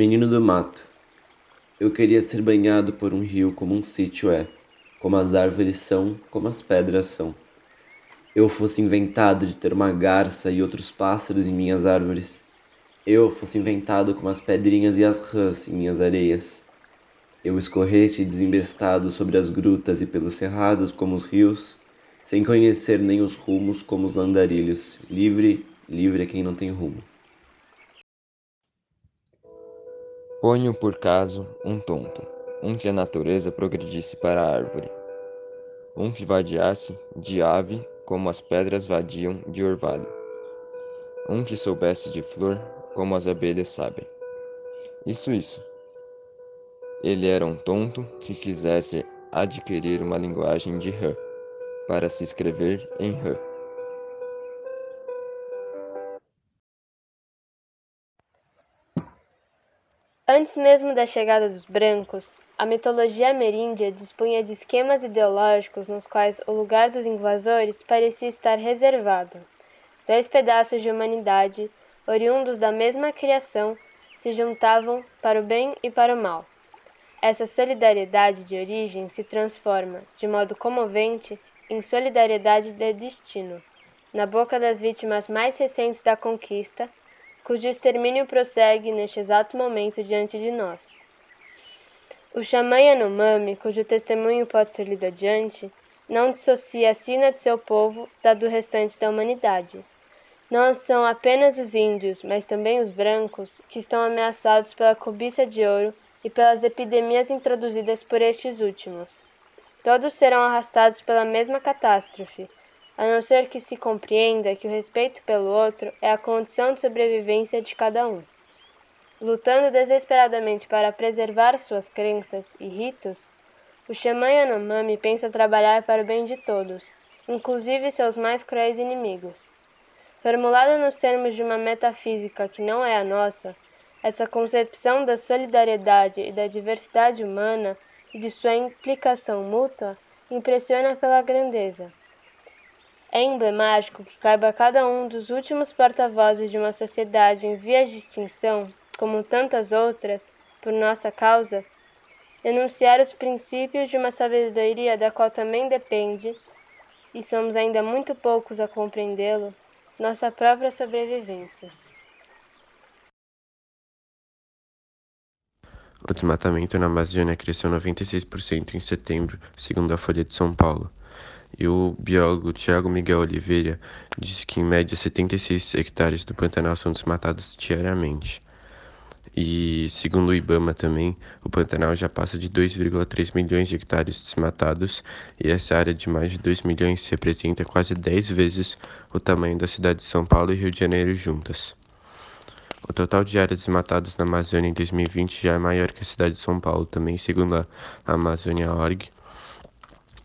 Menino do mato. Eu queria ser banhado por um rio como um sítio é, como as árvores são, como as pedras são. Eu fosse inventado de ter uma garça e outros pássaros em minhas árvores. Eu fosse inventado como as pedrinhas e as rãs em minhas areias. Eu escorresse desembestado sobre as grutas e pelos cerrados como os rios, sem conhecer nem os rumos como os andarilhos. Livre, livre é quem não tem rumo. Ponho por caso um tonto, um que a natureza progredisse para a árvore, um que vadiasse de ave como as pedras vadiam de orvalho, um que soubesse de flor como as abelhas sabem. Isso, isso. Ele era um tonto que quisesse adquirir uma linguagem de rã, para se escrever em rã. Antes mesmo da chegada dos brancos, a mitologia ameríndia dispunha de esquemas ideológicos nos quais o lugar dos invasores parecia estar reservado. Dois pedaços de humanidade, oriundos da mesma criação, se juntavam para o bem e para o mal. Essa solidariedade de origem se transforma, de modo comovente, em solidariedade de destino, na boca das vítimas mais recentes da conquista cujo extermínio prossegue neste exato momento diante de nós. O xamã Yanomami, cujo testemunho pode ser lido adiante, não dissocia a sina de seu povo da do restante da humanidade. Não são apenas os índios, mas também os brancos, que estão ameaçados pela cobiça de ouro e pelas epidemias introduzidas por estes últimos. Todos serão arrastados pela mesma catástrofe, a não ser que se compreenda que o respeito pelo outro é a condição de sobrevivência de cada um. Lutando desesperadamente para preservar suas crenças e ritos, o xamã Yanomami pensa trabalhar para o bem de todos, inclusive seus mais cruéis inimigos. Formulada nos termos de uma metafísica que não é a nossa, essa concepção da solidariedade e da diversidade humana e de sua implicação mútua impressiona pela grandeza. É emblemático que caiba a cada um dos últimos porta-vozes de uma sociedade em vias de extinção, como tantas outras, por nossa causa, denunciar os princípios de uma sabedoria da qual também depende, e somos ainda muito poucos a compreendê-lo, nossa própria sobrevivência. O desmatamento na Amazônia cresceu 96% em setembro, segundo a Folha de São Paulo. E o biólogo Tiago Miguel Oliveira disse que, em média, 76 hectares do Pantanal são desmatados diariamente. E, segundo o IBAMA também, o Pantanal já passa de 2,3 milhões de hectares desmatados, e essa área de mais de 2 milhões representa quase 10 vezes o tamanho da cidade de São Paulo e Rio de Janeiro juntas. O total de áreas desmatadas na Amazônia em 2020 já é maior que a cidade de São Paulo, também segundo a Amazônia.org,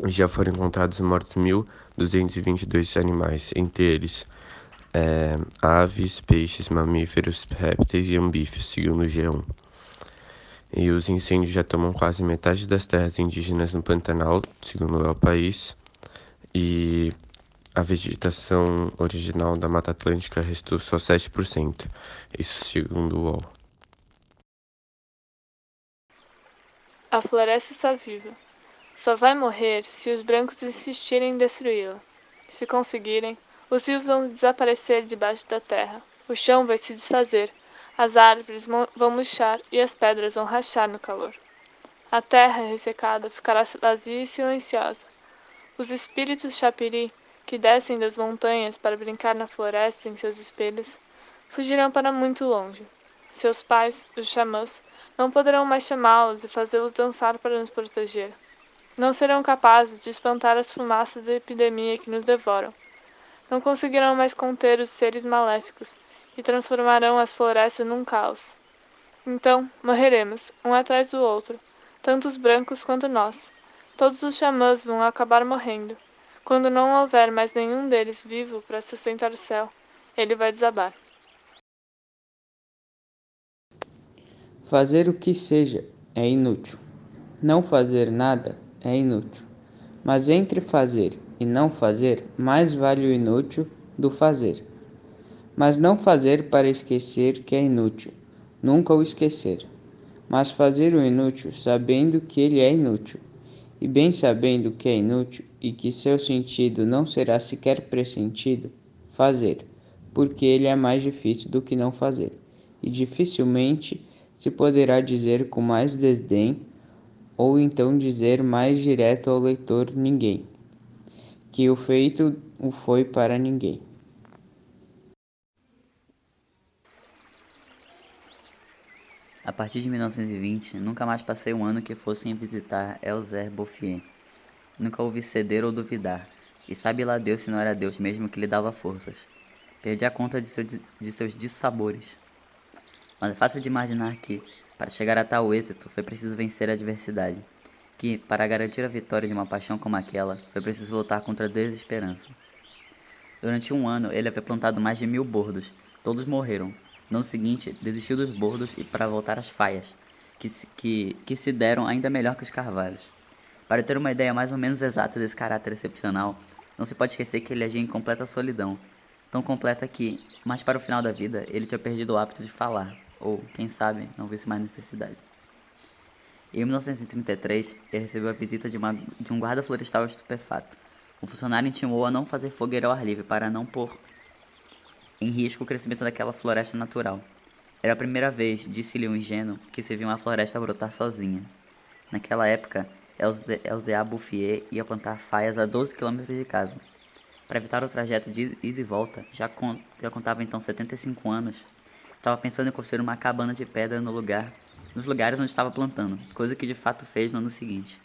já foram encontrados mortos 1.222 animais, entre eles é, aves, peixes, mamíferos, répteis e ambífios, segundo o G1. E os incêndios já tomam quase metade das terras indígenas no Pantanal, segundo o País, e a vegetação original da Mata Atlântica restou só 7%, isso segundo o UOL. A floresta está viva. Só vai morrer se os brancos insistirem em destruí-la. Se conseguirem, os rios vão desaparecer debaixo da terra, o chão vai se desfazer, as árvores vão murchar e as pedras vão rachar no calor. A terra ressecada ficará vazia e silenciosa. Os espíritos chapiri, que descem das montanhas para brincar na floresta em seus espelhos, fugirão para muito longe. Seus pais, os xamãs, não poderão mais chamá-los e fazê-los dançar para nos proteger não serão capazes de espantar as fumaças da epidemia que nos devoram. Não conseguirão mais conter os seres maléficos e transformarão as florestas num caos. Então morreremos, um atrás do outro, tanto os brancos quanto nós. Todos os xamãs vão acabar morrendo. Quando não houver mais nenhum deles vivo para sustentar o céu, ele vai desabar. Fazer o que seja é inútil. Não fazer nada é inútil. Mas entre fazer e não fazer, mais vale o inútil do fazer. Mas não fazer para esquecer que é inútil. nunca o esquecer, mas fazer o inútil sabendo que ele é inútil, e bem sabendo que é inútil e que seu sentido não será sequer pressentido, fazer, porque ele é mais difícil do que não fazer, e dificilmente se poderá dizer com mais desdém, ou então dizer mais direto ao leitor ninguém, que o feito o foi para ninguém. A partir de 1920, nunca mais passei um ano que fossem visitar Elzer Bouffier. Nunca ouvi ceder ou duvidar, e sabe lá Deus se não era Deus mesmo que lhe dava forças. Perdi a conta de, seu, de seus dissabores. Mas é fácil de imaginar que, para chegar a tal êxito, foi preciso vencer a adversidade. Que, para garantir a vitória de uma paixão como aquela, foi preciso lutar contra a desesperança. Durante um ano, ele havia plantado mais de mil bordos. Todos morreram, no ano seguinte, desistiu dos bordos e para voltar às faias, que se, que, que se deram ainda melhor que os carvalhos. Para ter uma ideia mais ou menos exata desse caráter excepcional, não se pode esquecer que ele agia em completa solidão, tão completa que, mais para o final da vida, ele tinha perdido o hábito de falar, ou, quem sabe, não visse mais necessidade. Em 1933, ele recebeu a visita de, uma, de um guarda florestal estupefato. O funcionário intimou a não fazer fogueira ao ar livre para não pôr em risco o crescimento daquela floresta natural. Era a primeira vez, disse-lhe o ingênuo, que se viu uma floresta brotar sozinha. Naquela época, Elzea Bouffier ia plantar faias a 12 quilômetros de casa. Para evitar o trajeto de ida e volta, já, con já contava então 75 anos, estava pensando em construir uma cabana de pedra no lugar, nos lugares onde estava plantando, coisa que de fato fez no ano seguinte.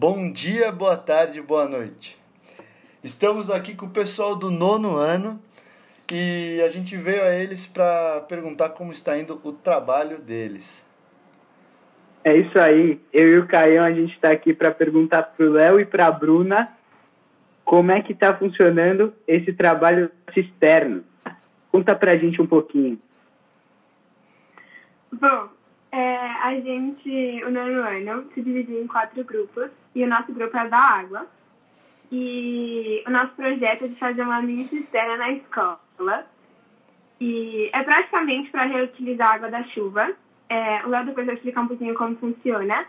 Bom dia, boa tarde, boa noite. Estamos aqui com o pessoal do nono ano e a gente veio a eles para perguntar como está indo o trabalho deles. É isso aí. Eu e o Caião, a gente está aqui para perguntar para o Léo e para a Bruna como é que está funcionando esse trabalho cisterno. Conta para a gente um pouquinho. Bom, é, a gente, o nono ano, se dividiu em quatro grupos e o nosso grupo é da água. E o nosso projeto é de fazer uma mini cisterna na escola. E é praticamente para reutilizar a água da chuva. É, o Léo depois vai explicar um pouquinho como funciona.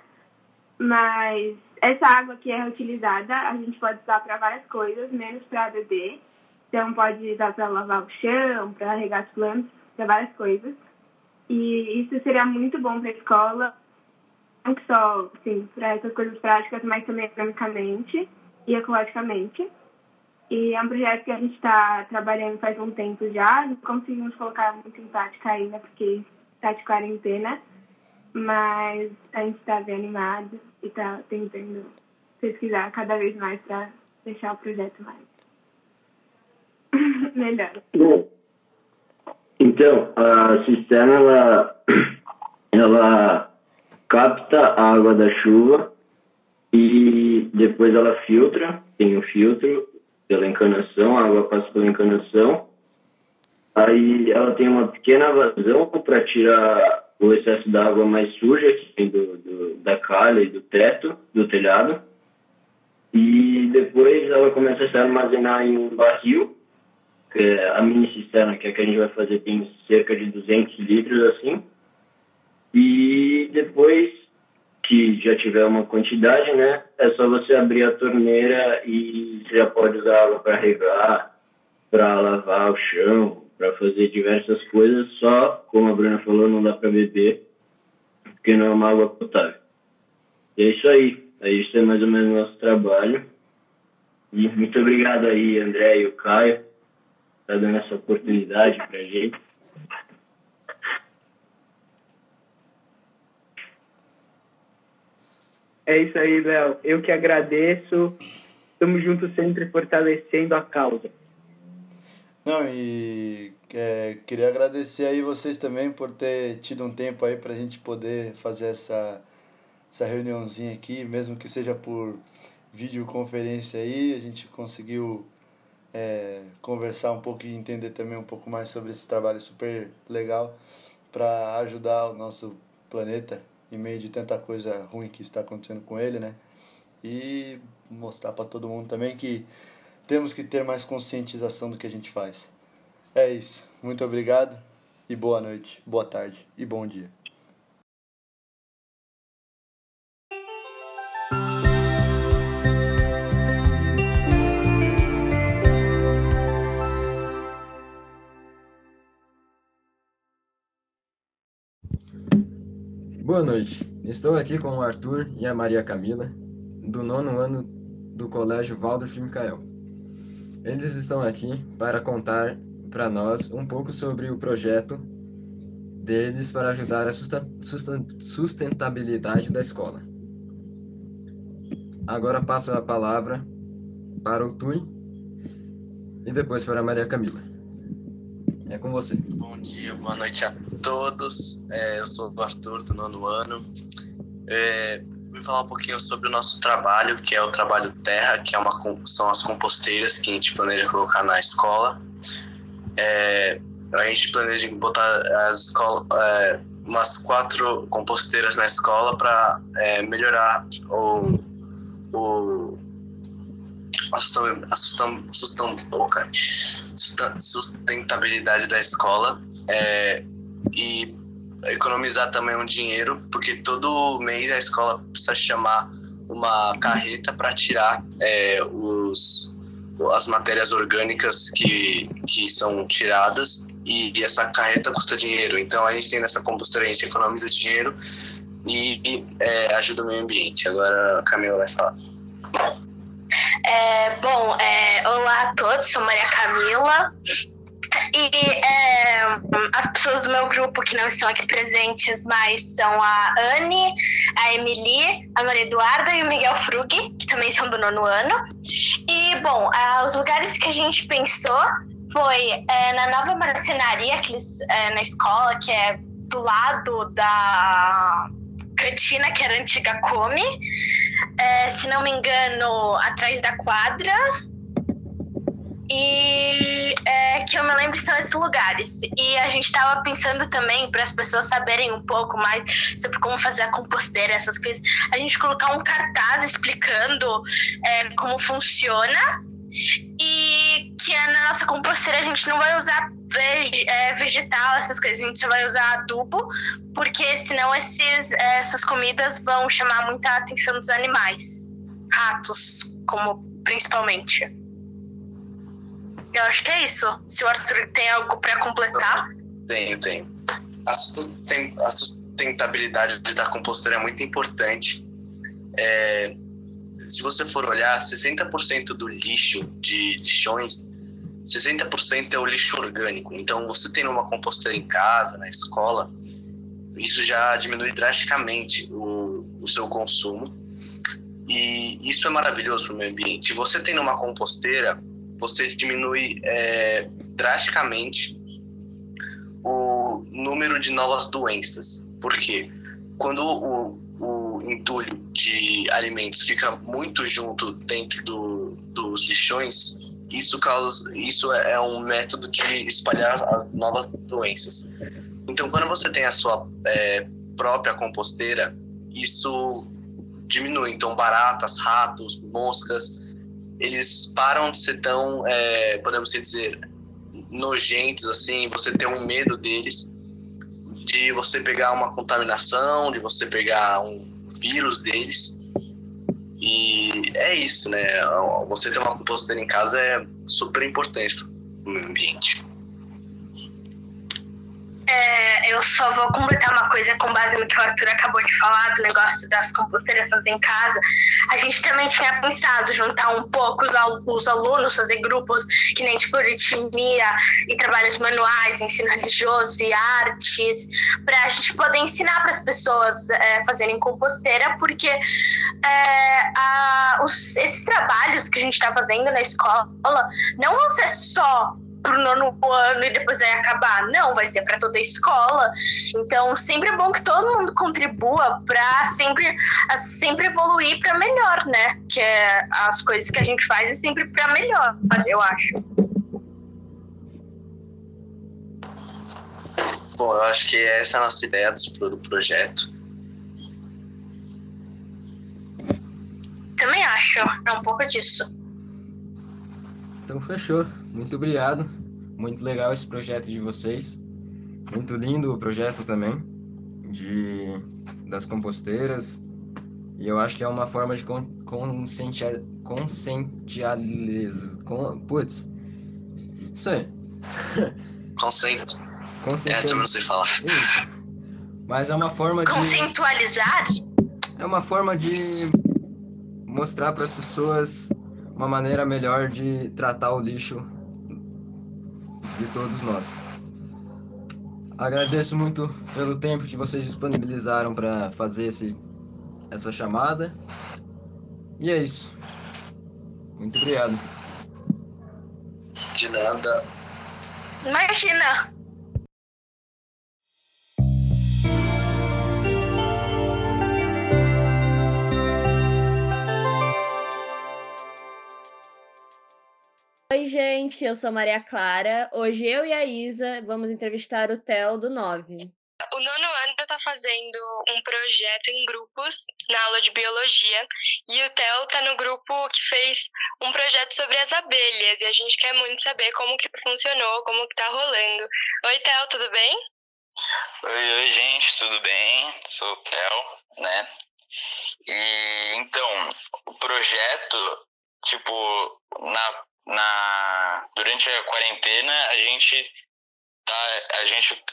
Mas essa água que é reutilizada, a gente pode usar para várias coisas, menos para beber. Então pode usar para lavar o chão, para regar as plantas, para várias coisas. E isso seria muito bom para a escola, não só assim, para essas coisas práticas, mas também economicamente e ecologicamente. E é um projeto que a gente está trabalhando faz um tempo já, não conseguimos colocar muito em prática ainda, porque está de quarentena, mas a gente está bem animado e está tentando pesquisar cada vez mais para deixar o projeto mais melhor. Então, a cisterna, ela, ela capta a água da chuva e depois ela filtra, tem um filtro pela encanação, a água passa pela encanação. Aí ela tem uma pequena vazão para tirar o excesso da água mais suja que vem do, do, da calha e do teto, do telhado. E depois ela começa a se armazenar em um barril, que é a mini cisterna, que é a que a gente vai fazer, tem cerca de 200 litros assim. E depois que já tiver uma quantidade, né, é só você abrir a torneira e já pode usar água para regar, para lavar o chão, para fazer diversas coisas, só, como a Bruna falou, não dá para beber, porque não é uma água potável. E é isso aí. Aí isso é mais ou menos nosso trabalho. E muito obrigado aí, André e o Caio, tá dando essa oportunidade para a gente. É isso aí, Léo. Eu que agradeço. Estamos juntos sempre fortalecendo a causa. Não, e é, queria agradecer aí vocês também por ter tido um tempo aí para a gente poder fazer essa, essa reuniãozinha aqui, mesmo que seja por videoconferência aí, a gente conseguiu é, conversar um pouco e entender também um pouco mais sobre esse trabalho super legal para ajudar o nosso planeta em meio de tanta coisa ruim que está acontecendo com ele, né? E mostrar para todo mundo também que temos que ter mais conscientização do que a gente faz. É isso. Muito obrigado e boa noite, boa tarde e bom dia. Boa noite. Estou aqui com o Arthur e a Maria Camila, do nono ano do Colégio Waldorf Michael. Eles estão aqui para contar para nós um pouco sobre o projeto deles para ajudar a sustentabilidade da escola. Agora passo a palavra para o Tui e depois para a Maria Camila. É com você. Bom dia, boa noite a todos. É, eu sou o Arthur, do nono ano. É, vou falar um pouquinho sobre o nosso trabalho, que é o trabalho terra, que é uma, são as composteiras que a gente planeja colocar na escola. É, a gente planeja botar as escola, é, umas quatro composteiras na escola para é, melhorar o, o a sustentabilidade da escola é, e economizar também um dinheiro, porque todo mês a escola precisa chamar uma carreta para tirar é, os, as matérias orgânicas que, que são tiradas e, e, essa carreta custa dinheiro. Então a gente tem nessa composteira, a gente economiza dinheiro e, e é, ajuda o meio ambiente. Agora a Camila vai falar. É, bom, é, olá a todos, sou Maria Camila. E é, as pessoas do meu grupo que não estão aqui presentes mais são a Anne, a Emily, a Maria Eduarda e o Miguel Frug, que também são do nono ano. E, bom, os lugares que a gente pensou foi é, na nova marcenaria que eles, é, na escola, que é do lado da cantina, que era a antiga Come é, se não me engano, atrás da quadra. E é, que eu me lembro são esses lugares. E a gente estava pensando também, para as pessoas saberem um pouco mais sobre como fazer a composteira, essas coisas, a gente colocar um cartaz explicando é, como funciona. E que na nossa composteira a gente não vai usar é, vegetal, essas coisas. A gente só vai usar adubo, porque senão esses, essas comidas vão chamar muita atenção dos animais. Ratos, como principalmente. Eu acho que é isso. Se o Arthur tem algo para completar. Tenho, tenho. A sustentabilidade da composteira é muito importante. É, se você for olhar, 60% do lixo de lixões 60% é o lixo orgânico. Então, você tendo uma composteira em casa, na escola, isso já diminui drasticamente o, o seu consumo. E isso é maravilhoso para o meio ambiente. Você tendo uma composteira, você diminui é, drasticamente o número de novas doenças. Por quê? Quando o, o entulho de alimentos fica muito junto dentro do, dos lixões, isso causa, isso é, é um método de espalhar as novas doenças. Então, quando você tem a sua é, própria composteira, isso diminui. Então, baratas, ratos, moscas, eles param de ser tão, é, podemos dizer, nojentos assim. Você tem um medo deles, de você pegar uma contaminação, de você pegar um vírus deles. E é isso, né? Você ter uma composteira em casa é super importante para o meio ambiente. É, eu só vou completar uma coisa com base no que o Arthur acabou de falar, do negócio das composteiras fazer em casa. A gente também tinha pensado juntar um pouco os alunos, fazer grupos que nem tipo ritmia e trabalhos manuais, ensino religioso e artes, para a gente poder ensinar para as pessoas é, fazerem composteira, porque é, a, os, esses trabalhos que a gente está fazendo na escola não vão ser só pro nono ano e depois vai acabar. Não, vai ser para toda a escola. Então, sempre é bom que todo mundo contribua para sempre, sempre evoluir para melhor, né? Que é, as coisas que a gente faz é sempre para melhor, eu acho. Bom, eu acho que essa é a nossa ideia do projeto. Também acho, é um pouco disso. Então fechou. Muito obrigado. Muito legal esse projeto de vocês. Muito lindo o projeto também de das composteiras. E eu acho que é uma forma de con, conscientizar, com, putz. Isso aí. Consciente. É, também não sei falar. Isso. Mas é uma forma de conceitualizar. É uma forma de mostrar para as pessoas uma maneira melhor de tratar o lixo de todos nós. Agradeço muito pelo tempo que vocês disponibilizaram para fazer esse, essa chamada. E é isso. Muito obrigado. De nada. Imagina! Oi, gente, eu sou Maria Clara. Hoje eu e a Isa vamos entrevistar o Theo do 9. O nono ano está fazendo um projeto em grupos na aula de biologia e o Theo está no grupo que fez um projeto sobre as abelhas e a gente quer muito saber como que funcionou, como que tá rolando. Oi, Theo, tudo bem? Oi, oi, gente, tudo bem? Sou o Theo, né? E então, o projeto, tipo, na na durante a quarentena a gente tá, a gente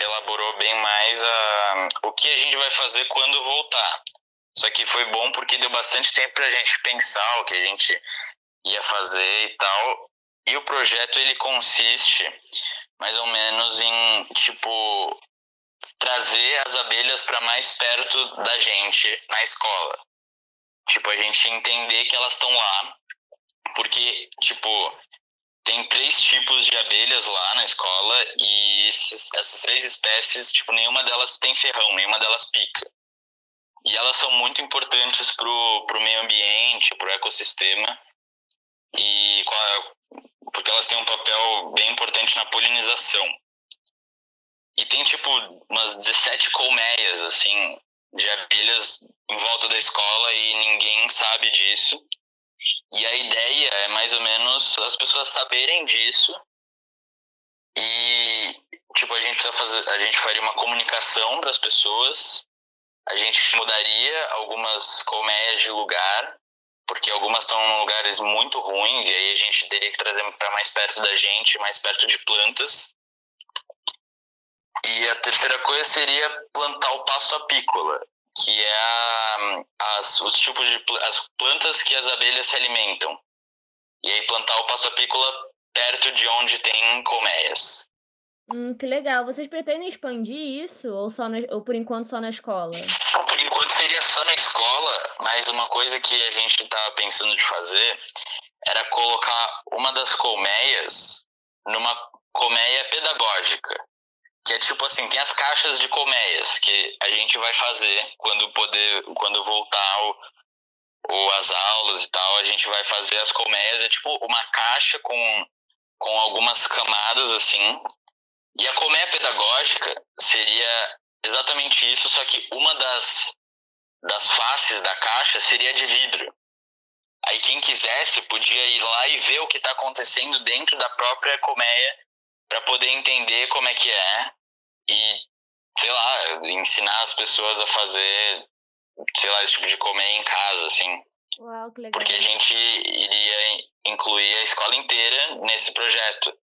elaborou bem mais a, o que a gente vai fazer quando voltar. Só que foi bom porque deu bastante tempo para a gente pensar o que a gente ia fazer e tal. E o projeto ele consiste mais ou menos em tipo trazer as abelhas para mais perto da gente na escola. Tipo a gente entender que elas estão lá porque, tipo, tem três tipos de abelhas lá na escola e esses, essas três espécies, tipo, nenhuma delas tem ferrão, nenhuma delas pica. E elas são muito importantes pro, pro meio ambiente, pro ecossistema. E porque elas têm um papel bem importante na polinização. E tem, tipo, umas 17 colmeias, assim, de abelhas em volta da escola e ninguém sabe disso. E a ideia é mais ou menos as pessoas saberem disso e tipo a gente fazer, a gente faria uma comunicação para as pessoas, a gente mudaria algumas colmeias de lugar porque algumas estão em lugares muito ruins e aí a gente teria que trazer para mais perto da gente, mais perto de plantas. E a terceira coisa seria plantar o pasto apícola, que é a, as, os tipos de as plantas que as abelhas se alimentam. E aí plantar o passo apícola perto de onde tem colmeias. Hum, que legal. Vocês pretendem expandir isso ou, só na, ou por enquanto só na escola? Por enquanto seria só na escola, mas uma coisa que a gente estava pensando de fazer era colocar uma das colmeias numa colmeia pedagógica que é tipo assim, tem as caixas de colmeias que a gente vai fazer quando poder, quando voltar o, o, as aulas e tal, a gente vai fazer as colmeias, é tipo uma caixa com, com algumas camadas assim. E a colmeia pedagógica seria exatamente isso, só que uma das, das faces da caixa seria de vidro. Aí quem quisesse podia ir lá e ver o que está acontecendo dentro da própria colmeia para poder entender como é que é e, sei lá, ensinar as pessoas a fazer, sei lá, esse tipo de comer em casa, assim. Uau, que legal. Porque a gente iria incluir a escola inteira nesse projeto.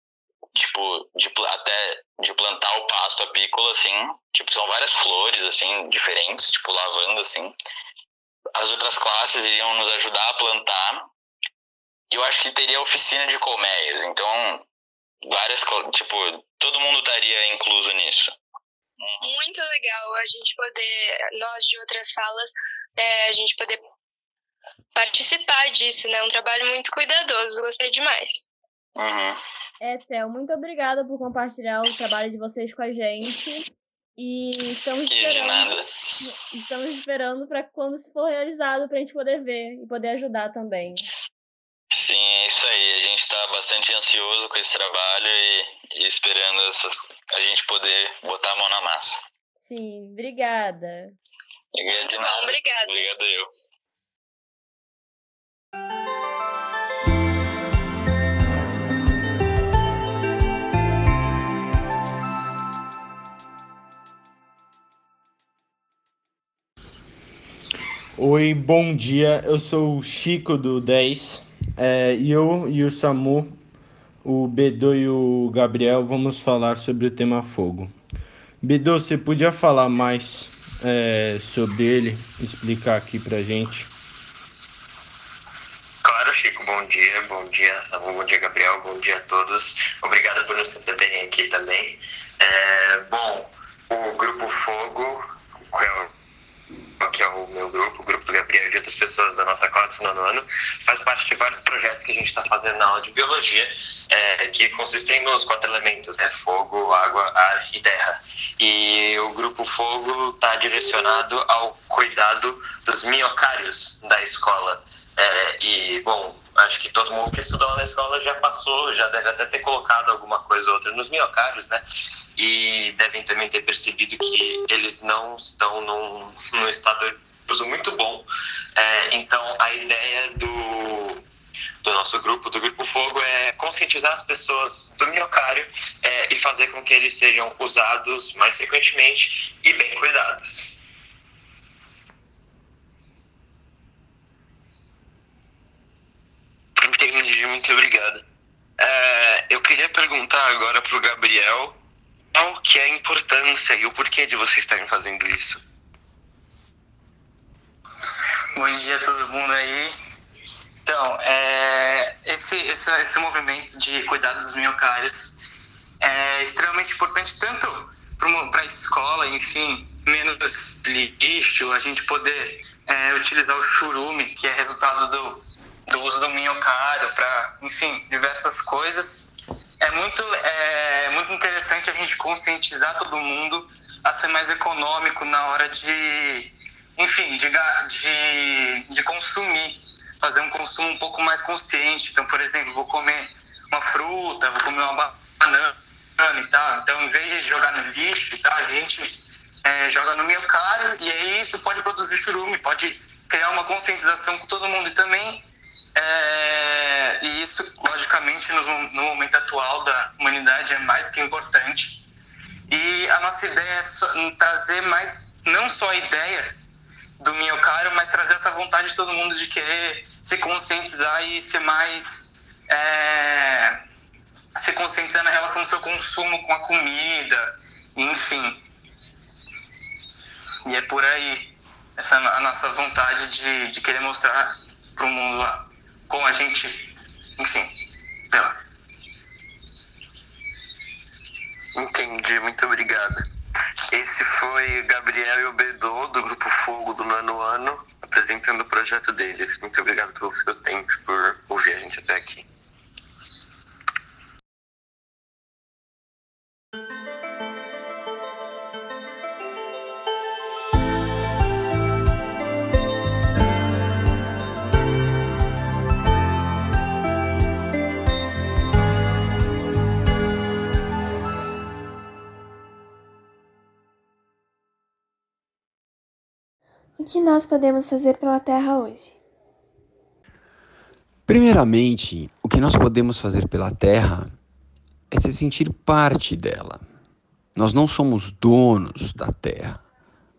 Tipo, de, até de plantar o pasto apícola, assim. Tipo, são várias flores, assim, diferentes, tipo lavanda, assim. As outras classes iriam nos ajudar a plantar. E eu acho que teria oficina de colmeias. Então, várias, tipo, todo mundo estaria incluso nisso. Muito legal a gente poder, nós de outras salas, é, a gente poder participar disso, né? Um trabalho muito cuidadoso, gostei demais. Uhum. É, Theo, muito obrigada por compartilhar o trabalho de vocês com a gente. E estamos E de esperando. nada. Estamos esperando para quando isso for realizado, para a gente poder ver e poder ajudar também. Sim, é isso aí. A gente está bastante ansioso com esse trabalho e, e esperando essas, a gente poder botar a mão na massa. Sim, obrigada. Obrigado de nada. Obrigada. Obrigado eu. Oi, bom dia. Eu sou o Chico do 10 é, eu e o Samu, o Bedô e o Gabriel vamos falar sobre o tema fogo. Bedô, você podia falar mais é, sobre ele, explicar aqui pra gente? Claro, Chico, bom dia, bom dia, Samu, bom dia, Gabriel, bom dia a todos. Obrigado por nos receberem aqui também. É, bom, o Grupo Fogo, que é o meu grupo, o grupo do Gabriel e de outras pessoas da nossa classe no ano, faz parte de vários projetos que a gente está fazendo na aula de biologia, é, que consistem nos quatro elementos, né? Fogo, água, ar e terra. E o grupo Fogo está direcionado ao cuidado dos miocários da escola. É, e, bom, acho que todo mundo que estudou na escola já passou, já deve até ter colocado alguma coisa ou outra nos miocários, né? E devem também ter percebido que eles não estão num, num estado uso muito bom. É, então, a ideia do, do nosso grupo, do Grupo Fogo, é conscientizar as pessoas do miocário é, e fazer com que eles sejam usados mais frequentemente e bem cuidados. Entendi, muito obrigado. É, eu queria perguntar agora para o Gabriel qual que é a importância e o porquê de vocês estarem fazendo isso. Bom dia a todo mundo aí. Então, é, esse, esse, esse movimento de cuidar dos miocários é extremamente importante tanto para a escola, enfim, menos lixo, a gente poder é, utilizar o churume, que é resultado do, do uso do minhocário para, enfim, diversas coisas. É muito, é muito interessante a gente conscientizar todo mundo a ser mais econômico na hora de, enfim, de, de, de consumir, fazer um consumo um pouco mais consciente. Então, por exemplo, vou comer uma fruta, vou comer uma ba- banana e tal. Então, em vez de jogar no lixo tal, a gente é, joga no minhocário e aí isso pode produzir churume, pode criar uma conscientização com todo mundo e também é, e isso, logicamente, no, no momento atual da humanidade é mais que importante. E a nossa ideia é só- trazer mais, não só a ideia do miocário, mas trazer essa vontade de todo mundo de querer se conscientizar e ser mais. É, se conscientizar na relação do seu consumo com a comida, enfim. E é por aí essa a nossa vontade de, de querer mostrar para o mundo lá como a gente, enfim, sei lá. Entendi, muito obrigado. Esse foi Gabriel e o Bedô, do Grupo Fogo do nono ano, apresentando o projeto deles. Muito obrigado pelo seu tempo, por ouvir a gente até aqui. O que nós podemos fazer pela Terra hoje? Primeiramente, o que nós podemos fazer pela Terra é se sentir parte dela. Nós não somos donos da Terra.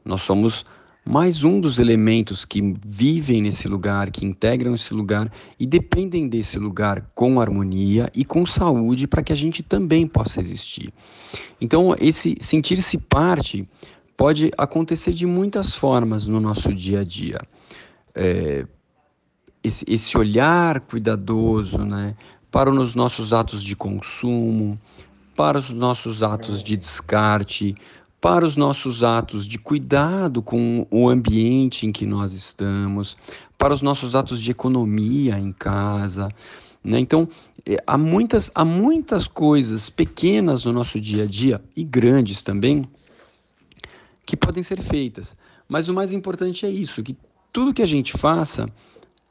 Nós somos mais um dos elementos que vivem nesse lugar, que integram esse lugar e dependem desse lugar com harmonia e com saúde para que a gente também possa existir. Então, esse sentir-se parte pode acontecer de muitas formas no nosso dia a dia. É, esse, esse olhar cuidadoso né, para os nossos atos de consumo, para os nossos atos de descarte, para os nossos atos de cuidado com o ambiente em que nós estamos, para os nossos atos de economia em casa, Né? Então, é, há, muitas, há muitas coisas pequenas no nosso dia a dia e grandes também que podem ser feitas. Mas o mais importante é isso, que tudo que a gente faça,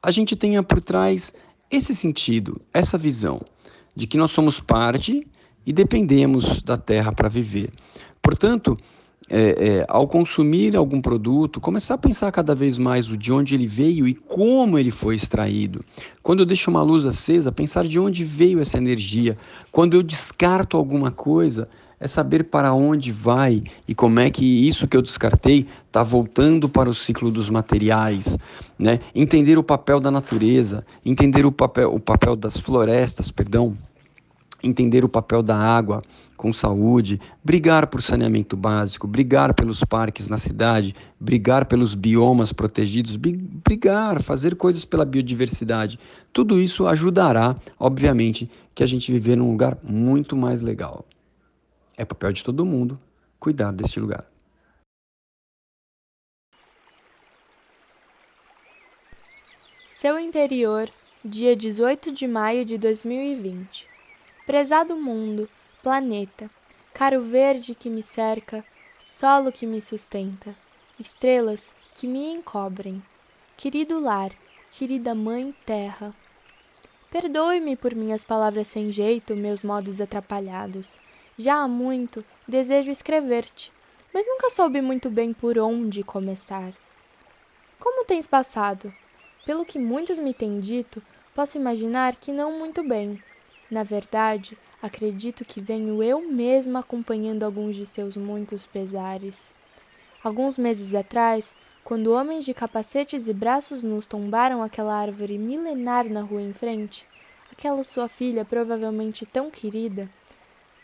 a gente tenha por trás esse sentido, essa visão de que nós somos parte e dependemos da terra para viver. Portanto, é, é, ao consumir algum produto, começar a pensar cada vez mais o de onde ele veio e como ele foi extraído. Quando eu deixo uma luz acesa, pensar de onde veio essa energia. Quando eu descarto alguma coisa, é saber para onde vai e como é que isso que eu descartei está voltando para o ciclo dos materiais, né? Entender o papel da natureza, entender o papel, o papel das florestas, perdão, entender o papel da água com saúde, brigar por saneamento básico, brigar pelos parques na cidade, brigar pelos biomas protegidos, brigar, fazer coisas pela biodiversidade. Tudo isso ajudará, obviamente, que a gente viver num lugar muito mais legal. É papel de todo mundo cuidar deste lugar. Seu interior, dia 18 de maio de 2020. Prezado mundo, planeta, caro verde que me cerca, solo que me sustenta, estrelas que me encobrem, querido lar, querida mãe terra. Perdoe-me por minhas palavras sem jeito, meus modos atrapalhados. Já há muito desejo escrever-te, mas nunca soube muito bem por onde começar. Como tens passado? Pelo que muitos me têm dito, posso imaginar que não muito bem. Na verdade, acredito que venho eu mesma acompanhando alguns de seus muitos pesares. Alguns meses atrás, quando homens de capacetes e braços nus tombaram aquela árvore milenar na rua em frente, aquela sua filha provavelmente tão querida,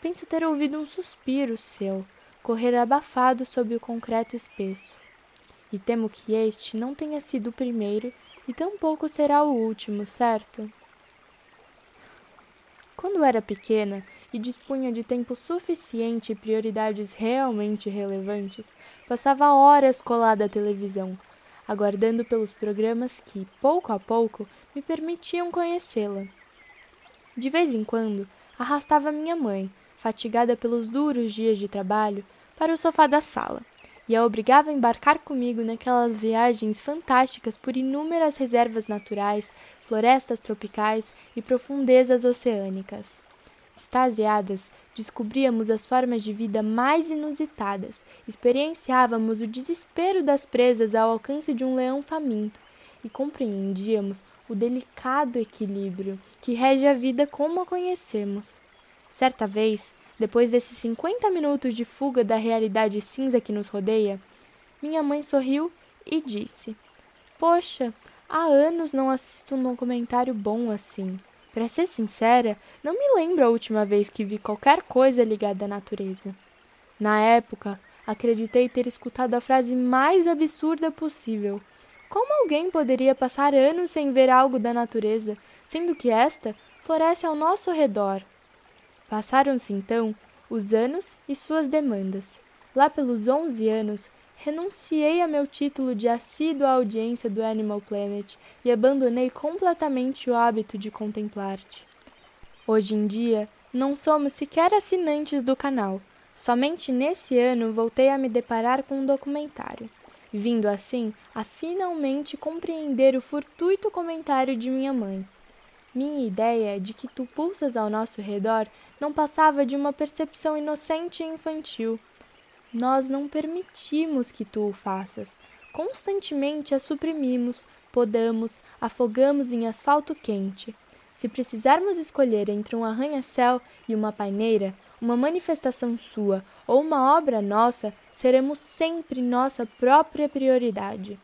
penso ter ouvido um suspiro seu correr abafado sob o concreto espesso. E temo que este não tenha sido o primeiro e tampouco será o último, certo? Quando era pequena e dispunha de tempo suficiente e prioridades realmente relevantes, passava horas colada à televisão, aguardando pelos programas que, pouco a pouco, me permitiam conhecê-la. De vez em quando, arrastava minha mãe, fatigada pelos duros dias de trabalho, para o sofá da sala e a obrigava a embarcar comigo naquelas viagens fantásticas por inúmeras reservas naturais, florestas tropicais e profundezas oceânicas. Extasiadas, descobríamos as formas de vida mais inusitadas, experienciávamos o desespero das presas ao alcance de um leão faminto e compreendíamos o delicado equilíbrio que rege a vida como a conhecemos. Certa vez, depois desses 50 minutos de fuga da realidade cinza que nos rodeia, minha mãe sorriu e disse: Poxa, há anos não assisto um documentário bom assim. Para ser sincera, não me lembro a última vez que vi qualquer coisa ligada à natureza. Na época, acreditei ter escutado a frase mais absurda possível. Como alguém poderia passar anos sem ver algo da natureza, sendo que esta floresce ao nosso redor, Passaram-se então os anos e suas demandas. Lá pelos onze anos, renunciei a meu título de assídua audiência do Animal Planet e abandonei completamente o hábito de contemplar-te. Hoje em dia, não somos sequer assinantes do canal. Somente nesse ano voltei a me deparar com um documentário, vindo assim a finalmente compreender o fortuito comentário de minha mãe. Minha ideia de que tu pulsas ao nosso redor não passava de uma percepção inocente e infantil. Nós não permitimos que tu o faças. Constantemente a suprimimos, podamos, afogamos em asfalto quente. Se precisarmos escolher entre um arranha-céu e uma paineira, uma manifestação sua ou uma obra nossa, seremos sempre nossa própria prioridade.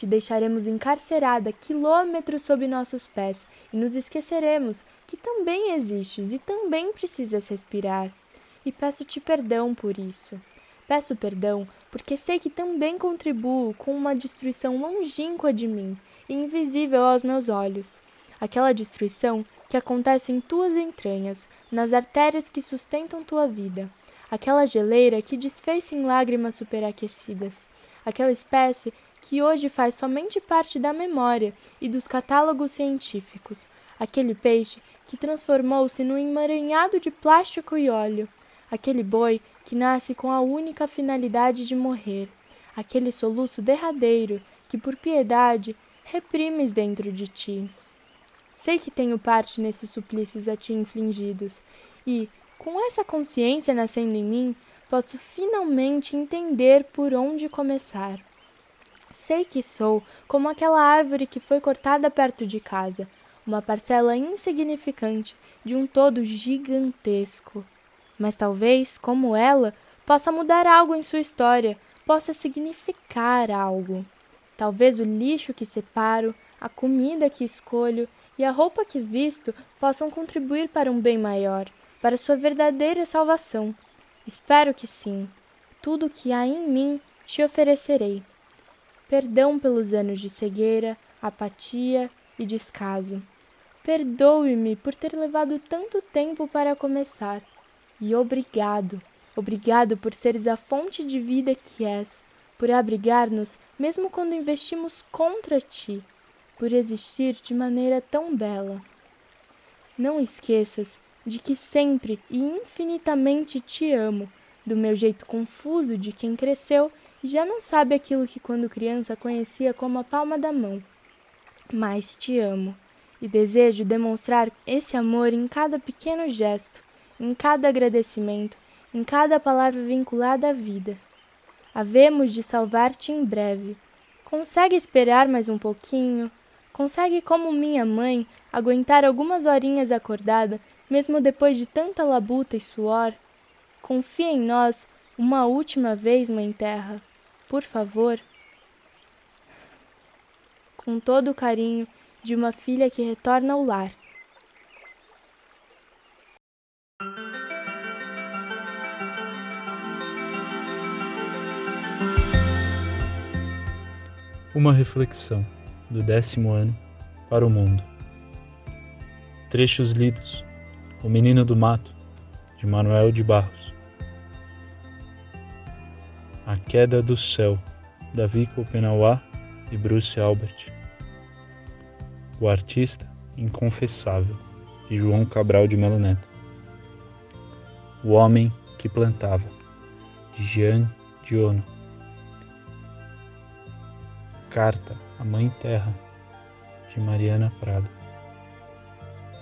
Te deixaremos encarcerada quilômetros sob nossos pés e nos esqueceremos que também existes e também precisas respirar. E peço-te perdão por isso. Peço perdão porque sei que também contribuo com uma destruição longínqua de mim e invisível aos meus olhos. Aquela destruição que acontece em tuas entranhas, nas artérias que sustentam tua vida. Aquela geleira que desfez em lágrimas superaquecidas. Aquela espécie que hoje faz somente parte da memória e dos catálogos científicos, aquele peixe que transformou-se num emaranhado de plástico e óleo, aquele boi que nasce com a única finalidade de morrer, aquele soluço derradeiro que, por piedade, reprimes dentro de ti. Sei que tenho parte nesses suplícios a ti infligidos, e, com essa consciência nascendo em mim, posso finalmente entender por onde começar. Sei que sou como aquela árvore que foi cortada perto de casa, uma parcela insignificante de um todo gigantesco. Mas talvez, como ela, possa mudar algo em sua história, possa significar algo. Talvez o lixo que separo, a comida que escolho e a roupa que visto possam contribuir para um bem maior, para sua verdadeira salvação. Espero que sim. Tudo o que há em mim te oferecerei. Perdão pelos anos de cegueira, apatia e descaso. Perdoe-me por ter levado tanto tempo para começar. E obrigado, obrigado por seres a fonte de vida que és, por abrigar-nos mesmo quando investimos contra ti, por existir de maneira tão bela. Não esqueças de que sempre e infinitamente te amo, do meu jeito confuso de quem cresceu já não sabe aquilo que quando criança conhecia como a palma da mão. Mas te amo e desejo demonstrar esse amor em cada pequeno gesto, em cada agradecimento, em cada palavra vinculada à vida. Havemos de salvar-te em breve. Consegue esperar mais um pouquinho? Consegue, como minha mãe, aguentar algumas horinhas acordada, mesmo depois de tanta labuta e suor? Confia em nós uma última vez, Mãe Terra. Por favor. Com todo o carinho de uma filha que retorna ao lar. Uma reflexão do décimo ano para o mundo. Trechos lidos: O Menino do Mato, de Manuel de Barros. A Queda do Céu, Davi Copenauá e Bruce Albert. O Artista Inconfessável, de João Cabral de Melo Neto. O Homem que Plantava, de Jean Diono. Carta à Mãe Terra, de Mariana Prado.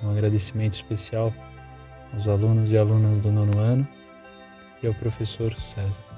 Um agradecimento especial aos alunos e alunas do nono ano e ao professor César.